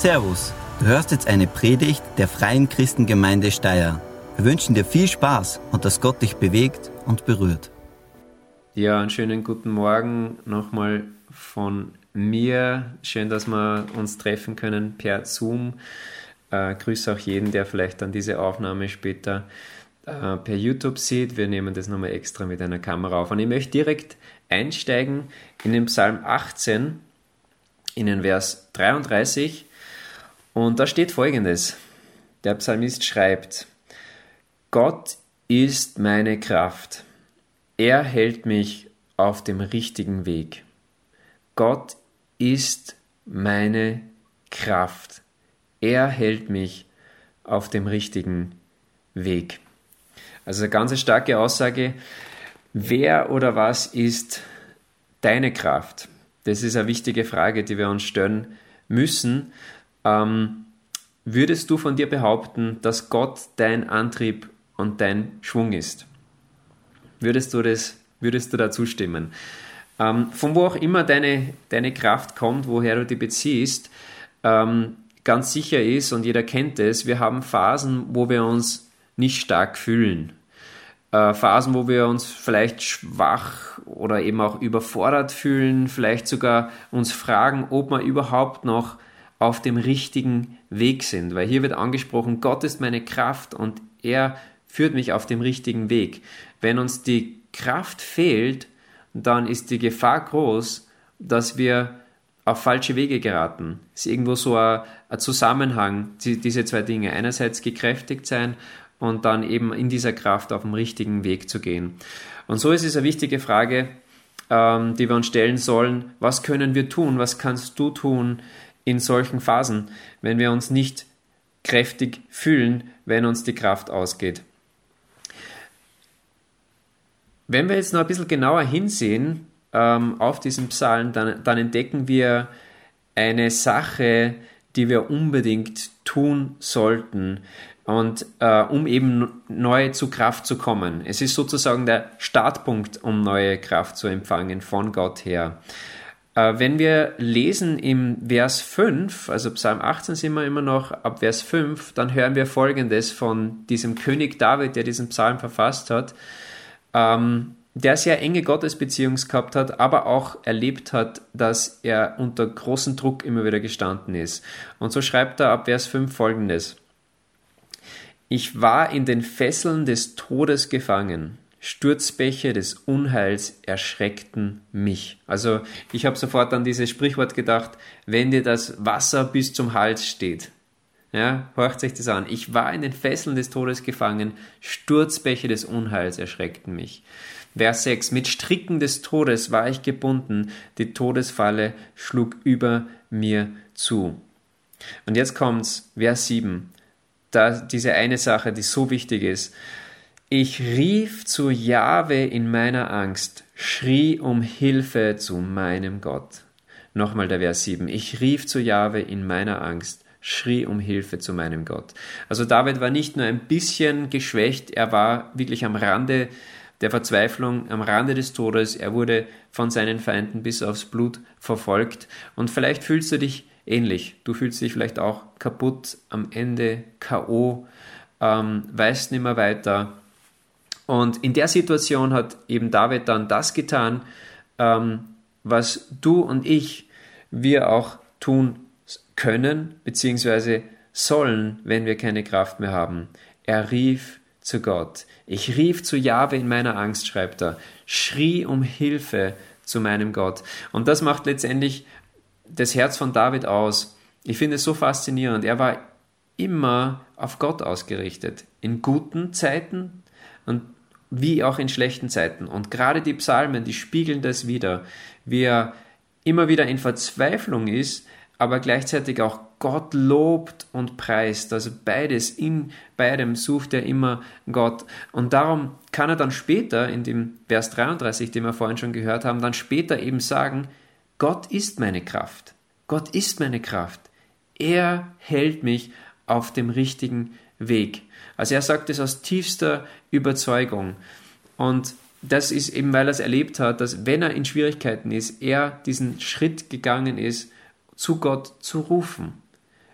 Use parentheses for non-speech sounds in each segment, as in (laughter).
Servus, du hörst jetzt eine Predigt der Freien Christengemeinde Steyr. Wir wünschen dir viel Spaß und dass Gott dich bewegt und berührt. Ja, einen schönen guten Morgen nochmal von mir. Schön, dass wir uns treffen können per Zoom. Äh, grüße auch jeden, der vielleicht dann diese Aufnahme später äh, per YouTube sieht. Wir nehmen das nochmal extra mit einer Kamera auf. Und ich möchte direkt einsteigen in den Psalm 18, in den Vers 33. Und da steht folgendes. Der Psalmist schreibt, Gott ist meine Kraft. Er hält mich auf dem richtigen Weg. Gott ist meine Kraft. Er hält mich auf dem richtigen Weg. Also eine ganz starke Aussage. Wer oder was ist deine Kraft? Das ist eine wichtige Frage, die wir uns stellen müssen. Ähm, würdest du von dir behaupten, dass Gott dein Antrieb und dein Schwung ist? Würdest du das, würdest du da zustimmen? Ähm, von wo auch immer deine, deine Kraft kommt, woher du die beziehst, ähm, ganz sicher ist, und jeder kennt es, wir haben Phasen, wo wir uns nicht stark fühlen. Äh, Phasen, wo wir uns vielleicht schwach oder eben auch überfordert fühlen, vielleicht sogar uns fragen, ob wir überhaupt noch auf dem richtigen Weg sind. Weil hier wird angesprochen, Gott ist meine Kraft und er führt mich auf dem richtigen Weg. Wenn uns die Kraft fehlt, dann ist die Gefahr groß, dass wir auf falsche Wege geraten. Es ist irgendwo so ein, Zusammenhang, diese zwei Dinge. Einerseits gekräftigt sein und dann eben in dieser Kraft auf dem richtigen Weg zu gehen. Und so ist es eine wichtige Frage, ähm, die wir uns stellen sollen. Was können wir tun? Was kannst du tun, in solchen Phasen, wenn wir uns nicht kräftig fühlen, wenn uns die Kraft ausgeht. Wenn wir jetzt noch ein bisschen genauer hinsehen ähm, auf diesen Psalm, dann, dann entdecken wir eine Sache, die wir unbedingt tun sollten und äh, um eben neu zu Kraft zu kommen. Es ist sozusagen der Startpunkt, um neue Kraft zu empfangen von Gott her. Äh, wenn wir lesen im Vers 5, also Psalm 18 sind wir immer noch ab Vers 5, dann hören wir folgendes von diesem König David, der diesen Psalm verfasst hat, ähm, der sehr enge Gottesbeziehung gehabt hat, aber auch erlebt hat, dass er unter großem Druck immer wieder gestanden ist. Und so schreibt er ab Vers 5 folgendes. Ich war in den Fesseln des Todes gefangen Sturzbäche des Unheils erschreckten mich. Also ich habe sofort an dieses Sprichwort gedacht, wenn dir das Wasser bis zum Hals steht. Ja, horcht sich das an. Ich war in den Fesseln des Todes gefangen, Sturzbäche des Unheils erschreckten mich. Vers 6. Mit Stricken des Todes war ich gebunden, die Todesfalle schlug über mir zu. Und jetzt kommt's, Vers 7. Da diese eine Sache, die so wichtig ist. Ich rief zu Jahwe in meiner Angst, schrie um Hilfe zu meinem Gott. Nochmal der Vers 7. Ich rief zu Jahwe in meiner Angst, schrie um Hilfe zu meinem Gott. Also David war nicht nur ein bisschen geschwächt, er war wirklich am Rande der Verzweiflung, am Rande des Todes. Er wurde von seinen Feinden bis aufs Blut verfolgt. Und vielleicht fühlst du dich ähnlich. Du fühlst dich vielleicht auch kaputt, am Ende, K.O., ähm, weißt nicht mehr weiter und in der Situation hat eben David dann das getan, ähm, was du und ich, wir auch tun können, beziehungsweise sollen, wenn wir keine Kraft mehr haben. Er rief zu Gott. Ich rief zu Jahwe in meiner Angst, schreibt er, schrie um Hilfe zu meinem Gott. Und das macht letztendlich das Herz von David aus. Ich finde es so faszinierend. Er war immer auf Gott ausgerichtet. In guten Zeiten und wie auch in schlechten Zeiten. Und gerade die Psalmen, die spiegeln das wieder, wie er immer wieder in Verzweiflung ist, aber gleichzeitig auch Gott lobt und preist. Also beides, in beidem sucht er immer Gott. Und darum kann er dann später, in dem Vers 33, den wir vorhin schon gehört haben, dann später eben sagen, Gott ist meine Kraft. Gott ist meine Kraft. Er hält mich auf dem richtigen Weg. Also er sagt es aus tiefster Überzeugung. Und das ist eben, weil er es erlebt hat, dass wenn er in Schwierigkeiten ist, er diesen Schritt gegangen ist, zu Gott zu rufen.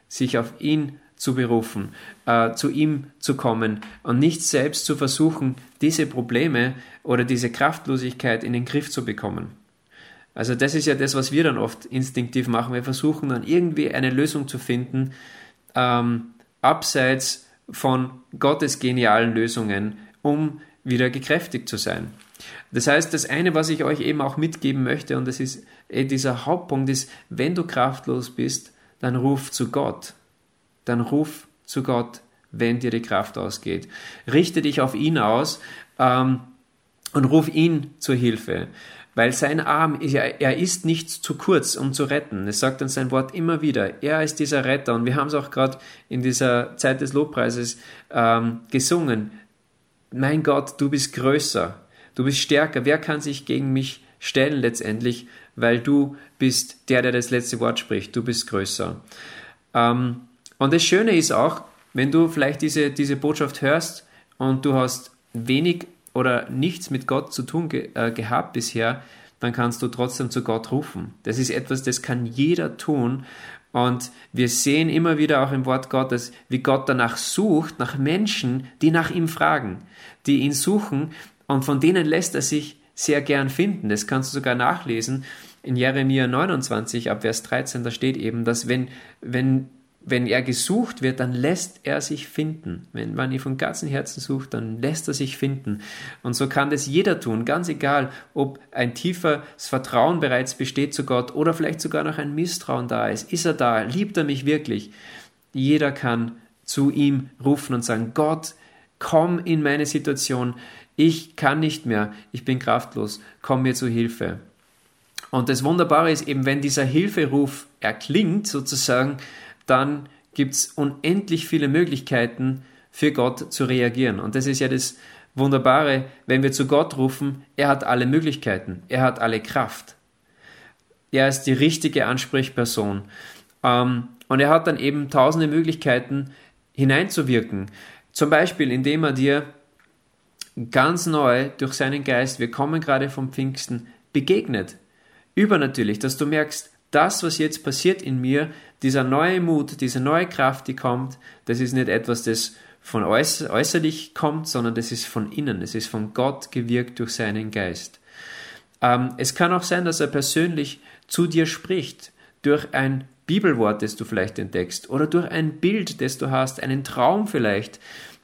sich auf ihn zu berufen, äh, zu ihm zu kommen und nicht selbst zu versuchen, diese Probleme oder diese Kraftlosigkeit in den Griff zu bekommen. Also das ist ja das, was wir dann oft instinktiv machen. Wir versuchen dann irgendwie eine Lösung zu finden, ähm, abseits von Gottes genialen Lösungen, um wieder gekräftigt zu sein. Das heißt, das eine, was ich euch eben auch mitgeben möchte, und das ist eh dieser Hauptpunkt, ist, wenn du kraftlos bist, dann ruf zu Gott dann ruf zu Gott, wenn dir die Kraft ausgeht. Richte dich auf ihn aus ähm, und ruf ihn zur Hilfe. Weil sein Arm, er ist nicht zu kurz, um zu retten. Es sagt uns sein Wort immer wieder. Er ist dieser Retter. Und wir haben es auch gerade in dieser Zeit des Lobpreises ähm, gesungen. Mein Gott, du bist größer. Du bist stärker. Wer kann sich gegen mich stellen letztendlich? Weil du bist der, der das letzte Wort spricht. Du bist größer. Ähm, und das Schöne ist auch, wenn du vielleicht diese, diese Botschaft hörst und du hast wenig oder nichts mit Gott zu tun ge äh, gehabt bisher, dann kannst du trotzdem zu Gott rufen. Das ist etwas, das kann jeder tun. Und wir sehen immer wieder auch im Wort Gottes, wie Gott danach sucht, nach Menschen, die nach ihm fragen, die ihn suchen und von denen lässt er sich sehr gern finden. Das kannst du sogar nachlesen in Jeremia 29 ab Vers 13, da steht eben, dass wenn, wenn wenn er gesucht wird, dann lässt er sich finden. Wenn man ihn von ganzem Herzen sucht, dann lässt er sich finden. Und so kann das jeder tun, ganz egal, ob ein tieferes Vertrauen bereits besteht zu Gott oder vielleicht sogar noch ein Misstrauen da ist. Ist er da? Liebt er mich wirklich? Jeder kann zu ihm rufen und sagen, Gott, komm in meine Situation. Ich kann nicht mehr. Ich bin kraftlos. Komm mir zu Hilfe. Und das Wunderbare ist eben, wenn dieser Hilferuf erklingt, sozusagen, dann gibt es unendlich viele Möglichkeiten für Gott zu reagieren. Und das ist ja das Wunderbare, wenn wir zu Gott rufen, er hat alle Möglichkeiten, er hat alle Kraft. Er ist die richtige Ansprechperson. Ähm, und er hat dann eben tausende Möglichkeiten hineinzuwirken. Zum Beispiel, indem er dir ganz neu durch seinen Geist, wir kommen gerade vom Pfingsten, begegnet. Übernatürlich, dass du merkst, das, was jetzt passiert in mir, dieser neue Mut, diese neue Kraft, die kommt, das ist nicht etwas, das von äußerlich kommt, sondern das ist von innen. Es ist von Gott gewirkt durch seinen Geist. Ähm, es kann auch sein, dass er persönlich zu dir spricht, durch ein Bibelwort, das du vielleicht entdeckst, oder durch ein Bild, das du hast, einen Traum vielleicht.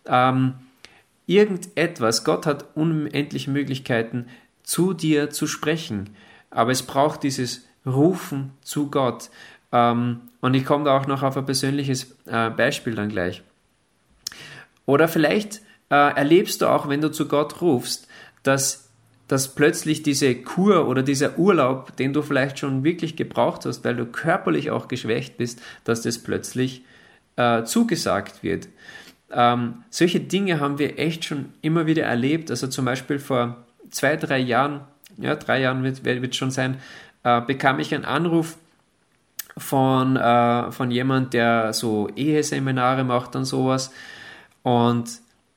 Ähm, irgendetwas. Gott hat unendliche Möglichkeiten, zu dir zu sprechen. Aber es braucht dieses Rufen zu Gott. Ähm, und ich komme da auch noch auf ein persönliches äh, Beispiel dann gleich. Oder vielleicht äh, erlebst du auch, wenn du zu Gott rufst, dass, dass plötzlich diese Kur oder dieser Urlaub, den du vielleicht schon wirklich gebraucht hast, weil du körperlich auch geschwächt bist, dass das plötzlich äh, zugesagt wird. Ähm, solche Dinge haben wir echt schon immer wieder erlebt. Also zum Beispiel vor zwei, drei Jahren, ja, drei Jahren wird es schon sein, äh, bekam ich einen Anruf von, äh, von jemand, der so Eheseminare macht und sowas. Und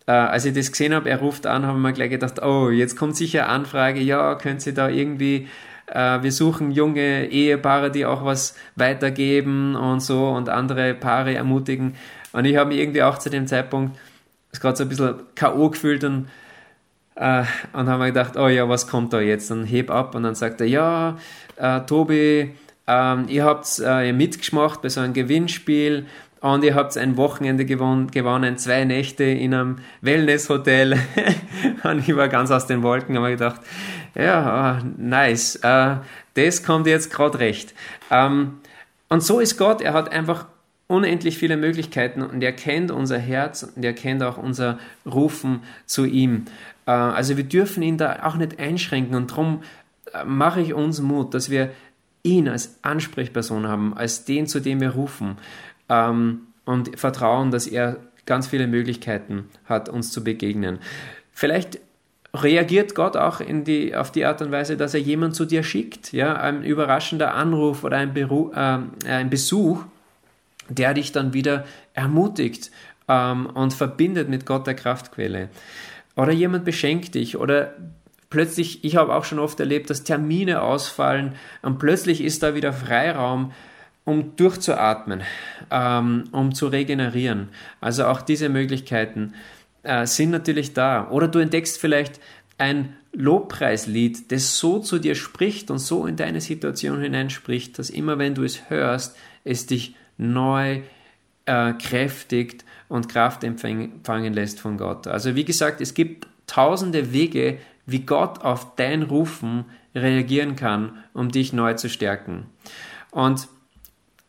äh, als ich das gesehen habe, er ruft an, habe ich mir gleich gedacht, oh, jetzt kommt sicher Anfrage, ja, können Sie da irgendwie, äh, wir suchen junge Ehepaare, die auch was weitergeben und so und andere Paare ermutigen. Und ich habe mich irgendwie auch zu dem Zeitpunkt gerade so ein bisschen K.O. gefühlt und äh, und haben mir gedacht, oh ja, was kommt da jetzt? Dann heb ab und dann sagt er, ja, äh, Tobi, ähm, ihr habt äh, mitgemacht bei so einem Gewinnspiel und ihr habt ein Wochenende gewonnen, gewonnen zwei Nächte in einem Wellnesshotel. (laughs) und ich war ganz aus den Wolken, habe gedacht, ja, oh, nice, äh, das kommt jetzt gerade recht. Ähm, und so ist Gott, er hat einfach unendlich viele Möglichkeiten und er kennt unser Herz und er kennt auch unser Rufen zu ihm. Äh, also wir dürfen ihn da auch nicht einschränken und darum äh, mache ich uns Mut, dass wir ihn als Ansprechperson haben, als den, zu dem wir rufen ähm, und vertrauen, dass er ganz viele Möglichkeiten hat, uns zu begegnen. Vielleicht reagiert Gott auch die, auf die Art und Weise, dass er jemanden zu dir schickt, ja, ein überraschender Anruf oder ein, Beru äh, ein Besuch, der dich dann wieder ermutigt ähm, und verbindet mit Gott der Kraftquelle. Oder jemand beschenkt dich oder plötzlich, ich habe auch schon oft erlebt, dass Termine ausfallen und plötzlich ist da wieder Freiraum um durchzuatmen, ähm, um zu regenerieren. Also auch diese Möglichkeiten äh, sind natürlich da. Oder du entdeckst vielleicht ein Lobpreislied, das so zu dir spricht und so in deine Situation hineinspricht, dass immer wenn du es hörst, es dich neu äh, kräftigt und Kraft empfangen lässt von Gott. Also wie gesagt, es gibt tausende Wege, wie Gott auf dein Rufen reagieren kann, um dich neu zu stärken. Und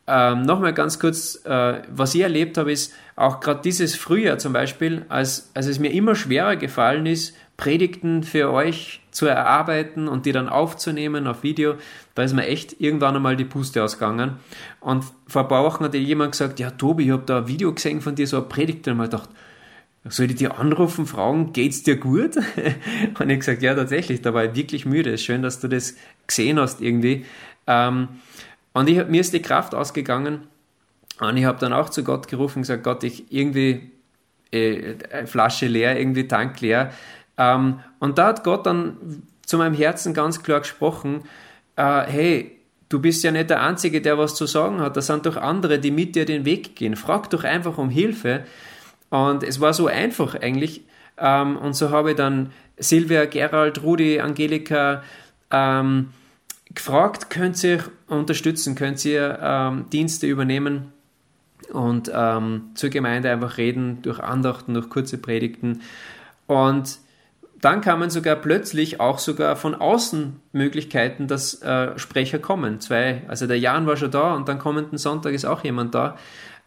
ähm, Nochmal ganz kurz, äh, was ich erlebt habe, ist auch gerade dieses Frühjahr zum Beispiel, als, als es mir immer schwerer gefallen ist, Predigten für euch zu erarbeiten und die dann aufzunehmen auf Video, da ist mir echt irgendwann einmal die Puste ausgegangen. Und vor ein paar Wochen hat jemand gesagt, ja Tobi, ich habe da ein Video gesehen von dir, so eine Predigt, und ich gedacht, soll ich dir anrufen, fragen, geht's dir gut? (laughs) und ich gesagt, ja tatsächlich, da war ich wirklich müde. Schön, dass du das gesehen hast irgendwie. Ähm, und ich, mir ist die Kraft ausgegangen und ich habe dann auch zu Gott gerufen und gesagt, Gott, ich irgendwie äh, Flasche leer, irgendwie Tank leer. Ähm, und da hat Gott dann zu meinem Herzen ganz klar gesprochen, äh, hey, du bist ja nicht der Einzige, der was zu sagen hat, da sind doch andere, die mit dir den Weg gehen. Frag doch einfach um Hilfe. Und es war so einfach eigentlich. Ähm, und so habe ich dann Silvia, Gerald, Rudi, Angelika, ähm, gefragt, könnt ihr unterstützen, könnt ihr ähm, Dienste übernehmen und ähm, zur Gemeinde einfach reden, durch Andachten, durch kurze Predigten. Und dann kamen sogar plötzlich auch sogar von außen Möglichkeiten, dass äh, Sprecher kommen. Zwei, also der Jan war schon da und dann kommenden Sonntag ist auch jemand da.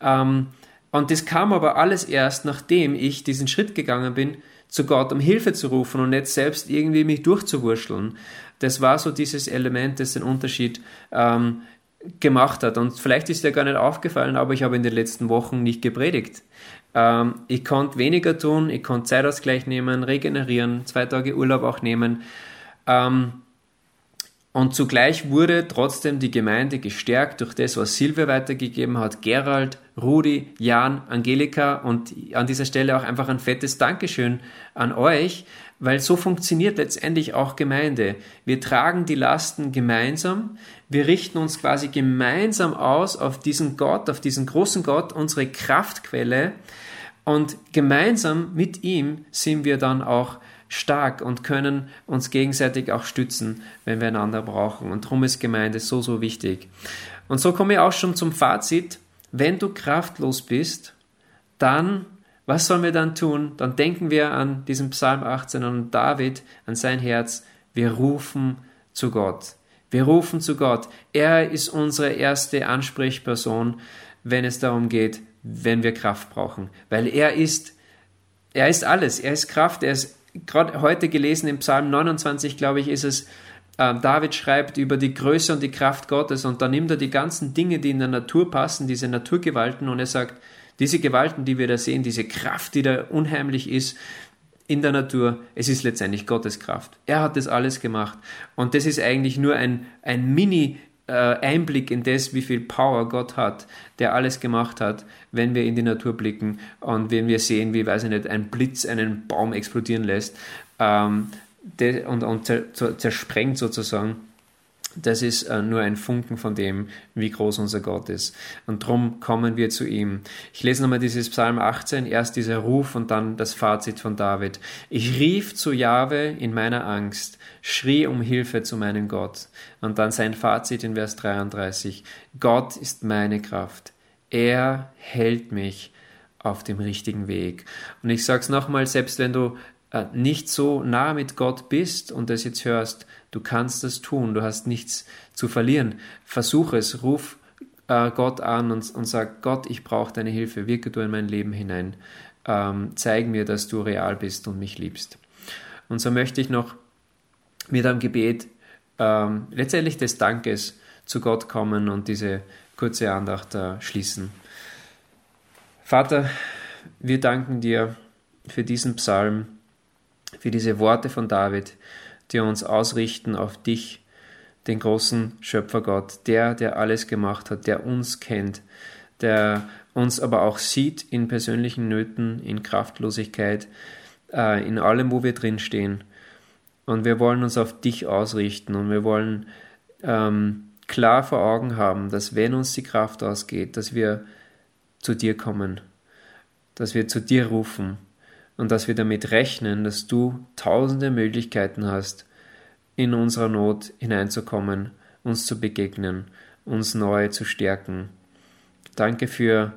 Ähm, und das kam aber alles erst, nachdem ich diesen Schritt gegangen bin, zu Gott um Hilfe zu rufen und nicht selbst irgendwie mich durchzuwurschteln das war so dieses Element, das den Unterschied ähm, gemacht hat. Und vielleicht ist dir gar nicht aufgefallen, aber ich habe in den letzten Wochen nicht gepredigt. Ähm, ich konnte weniger tun, ich konnte Zeitausgleich nehmen, regenerieren, zwei Tage Urlaub auch nehmen. Ähm, und zugleich wurde trotzdem die Gemeinde gestärkt durch das, was Silvia weitergegeben hat, Gerald, Rudi, Jan, Angelika und an dieser Stelle auch einfach ein fettes Dankeschön an euch, weil so funktioniert letztendlich auch Gemeinde. Wir tragen die Lasten gemeinsam, wir richten uns quasi gemeinsam aus auf diesen Gott, auf diesen großen Gott, unsere Kraftquelle und gemeinsam mit ihm sind wir dann auch stark und können uns gegenseitig auch stützen, wenn wir einander brauchen. Und darum ist Gemeinde so, so wichtig. Und so komme ich auch schon zum Fazit. Wenn du kraftlos bist, dann was sollen wir dann tun? Dann denken wir an diesen Psalm 18, an David, an sein Herz. Wir rufen zu Gott. Wir rufen zu Gott. Er ist unsere erste Ansprechperson, wenn es darum geht, wenn wir Kraft brauchen. Weil er ist, er ist alles. Er ist Kraft. Er ist gerade heute gelesen im Psalm 29, glaube ich, ist es, äh, David schreibt über die Größe und die Kraft Gottes und da nimmt er die ganzen Dinge, die in der Natur passen, diese Naturgewalten und er sagt, diese Gewalten, die wir da sehen, diese Kraft, die da unheimlich ist in der Natur, es ist letztendlich Gottes Kraft. Er hat das alles gemacht. Und das ist eigentlich nur ein, ein Mini- äh, Einblick in das, wie viel Power Gott hat, der alles gemacht hat, wenn wir in die Natur blicken und wenn wir sehen, wie, weiß ich nicht, ein Blitz einen Baum explodieren lässt ähm, und, und zersprengt sozusagen das ist äh, nur ein Funken von dem, wie groß unser Gott ist. Und darum kommen wir zu ihm. Ich lese nochmal dieses Psalm 18, erst dieser Ruf und dann das Fazit von David. Ich rief zu Jahwe in meiner Angst, schrie um Hilfe zu meinem Gott. Und dann sein Fazit in Vers 33. Gott ist meine Kraft. Er hält mich auf dem richtigen Weg. Und ich sage es nochmal, selbst wenn du nicht so nah mit Gott bist und das jetzt hörst, du kannst das tun, du hast nichts zu verlieren. Versuch es, ruf äh, Gott an und, und sag, Gott, ich brauche deine Hilfe, wirke du in mein Leben hinein, ähm, zeig mir, dass du real bist und mich liebst. Und so möchte ich noch mit einem Gebet ähm, letztendlich des Dankes zu Gott kommen und diese kurze Andacht äh, schließen. Vater, wir danken dir für diesen Psalm für diese Worte von David, die uns ausrichten auf dich, den großen Schöpfergott, der, der alles gemacht hat, der uns kennt, der uns aber auch sieht in persönlichen Nöten, in Kraftlosigkeit, äh, in allem, wo wir drinstehen. Und wir wollen uns auf dich ausrichten und wir wollen ähm, klar vor Augen haben, dass wenn uns die Kraft ausgeht, dass wir zu dir kommen, dass wir zu dir rufen und dass wir damit rechnen, dass du tausende Möglichkeiten hast, in unserer Not hineinzukommen, uns zu begegnen, uns neu zu stärken. Danke für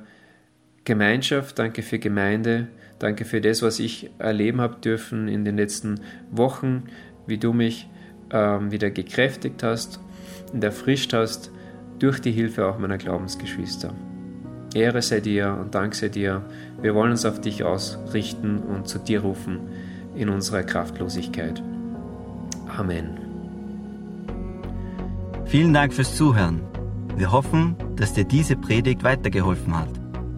Gemeinschaft, danke für Gemeinde, danke für das, was ich erleben habe dürfen in den letzten Wochen, wie du mich ähm, wieder gekräftigt hast und erfrischt hast durch die Hilfe auch meiner Glaubensgeschwister. Ehre sei dir und Dank sei dir. Wir wollen uns auf dich ausrichten und zu dir rufen in unserer Kraftlosigkeit. Amen. Vielen Dank fürs Zuhören. Wir hoffen, dass dir diese Predigt weitergeholfen hat.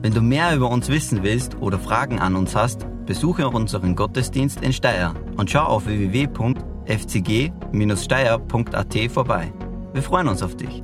Wenn du mehr über uns wissen willst oder Fragen an uns hast, besuche unseren Gottesdienst in Steyr und schau auf www.fcg-steyr.at vorbei. Wir freuen uns auf dich.